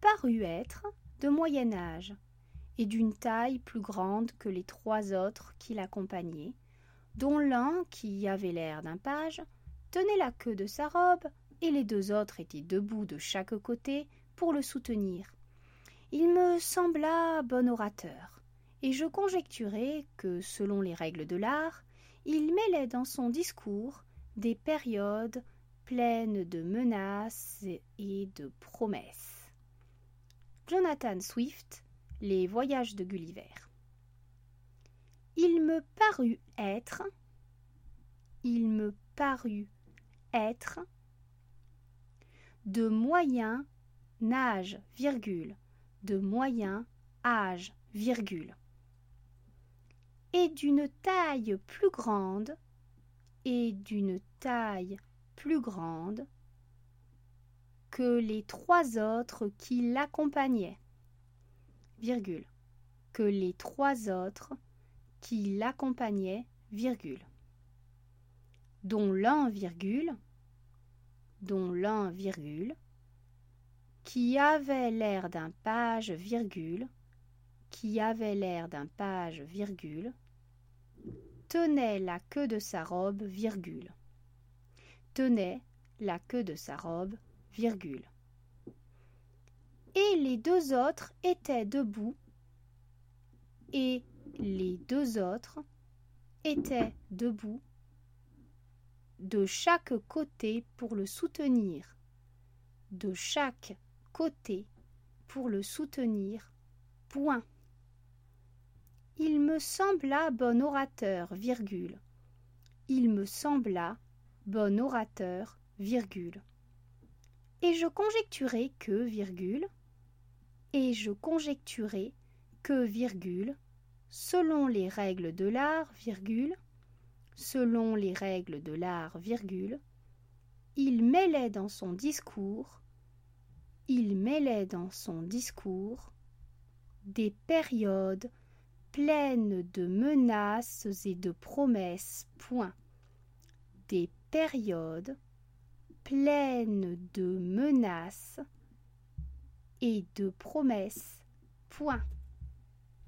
parut être de moyen âge et d'une taille plus grande que les trois autres qui l'accompagnaient, dont l'un, qui avait l'air d'un page, tenait la queue de sa robe, et les deux autres étaient debout de chaque côté pour le soutenir. Il me sembla bon orateur, et je conjecturai que, selon les règles de l'art, il mêlait dans son discours des périodes pleines de menaces et de promesses. Jonathan Swift, Les voyages de Gulliver. Il me parut être, il me parut être de moyen âge, virgule, de moyen âge, virgule, et d'une taille plus grande, et d'une taille plus grande que les trois autres qui l'accompagnaient, virgule, que les trois autres qui l'accompagnaient, virgule, dont l'un, virgule, dont l'un, virgule, qui avait l'air d'un page, virgule, qui avait l'air d'un page, virgule, tenait la queue de sa robe, virgule, tenait la queue de sa robe, Et les deux autres étaient debout, et les deux autres étaient debout de chaque côté pour le soutenir, de chaque côté pour le soutenir, point. Il me sembla bon orateur, virgule. Il me sembla bon orateur, virgule. Et je conjecturai que, virgule, et je conjecturai que, virgule, selon les règles de l'art, virgule, selon les règles de l'art, virgule, il mêlait dans son discours, il mêlait dans son discours des périodes pleines de menaces et de promesses, point. Des périodes pleines de menaces et de promesses, point.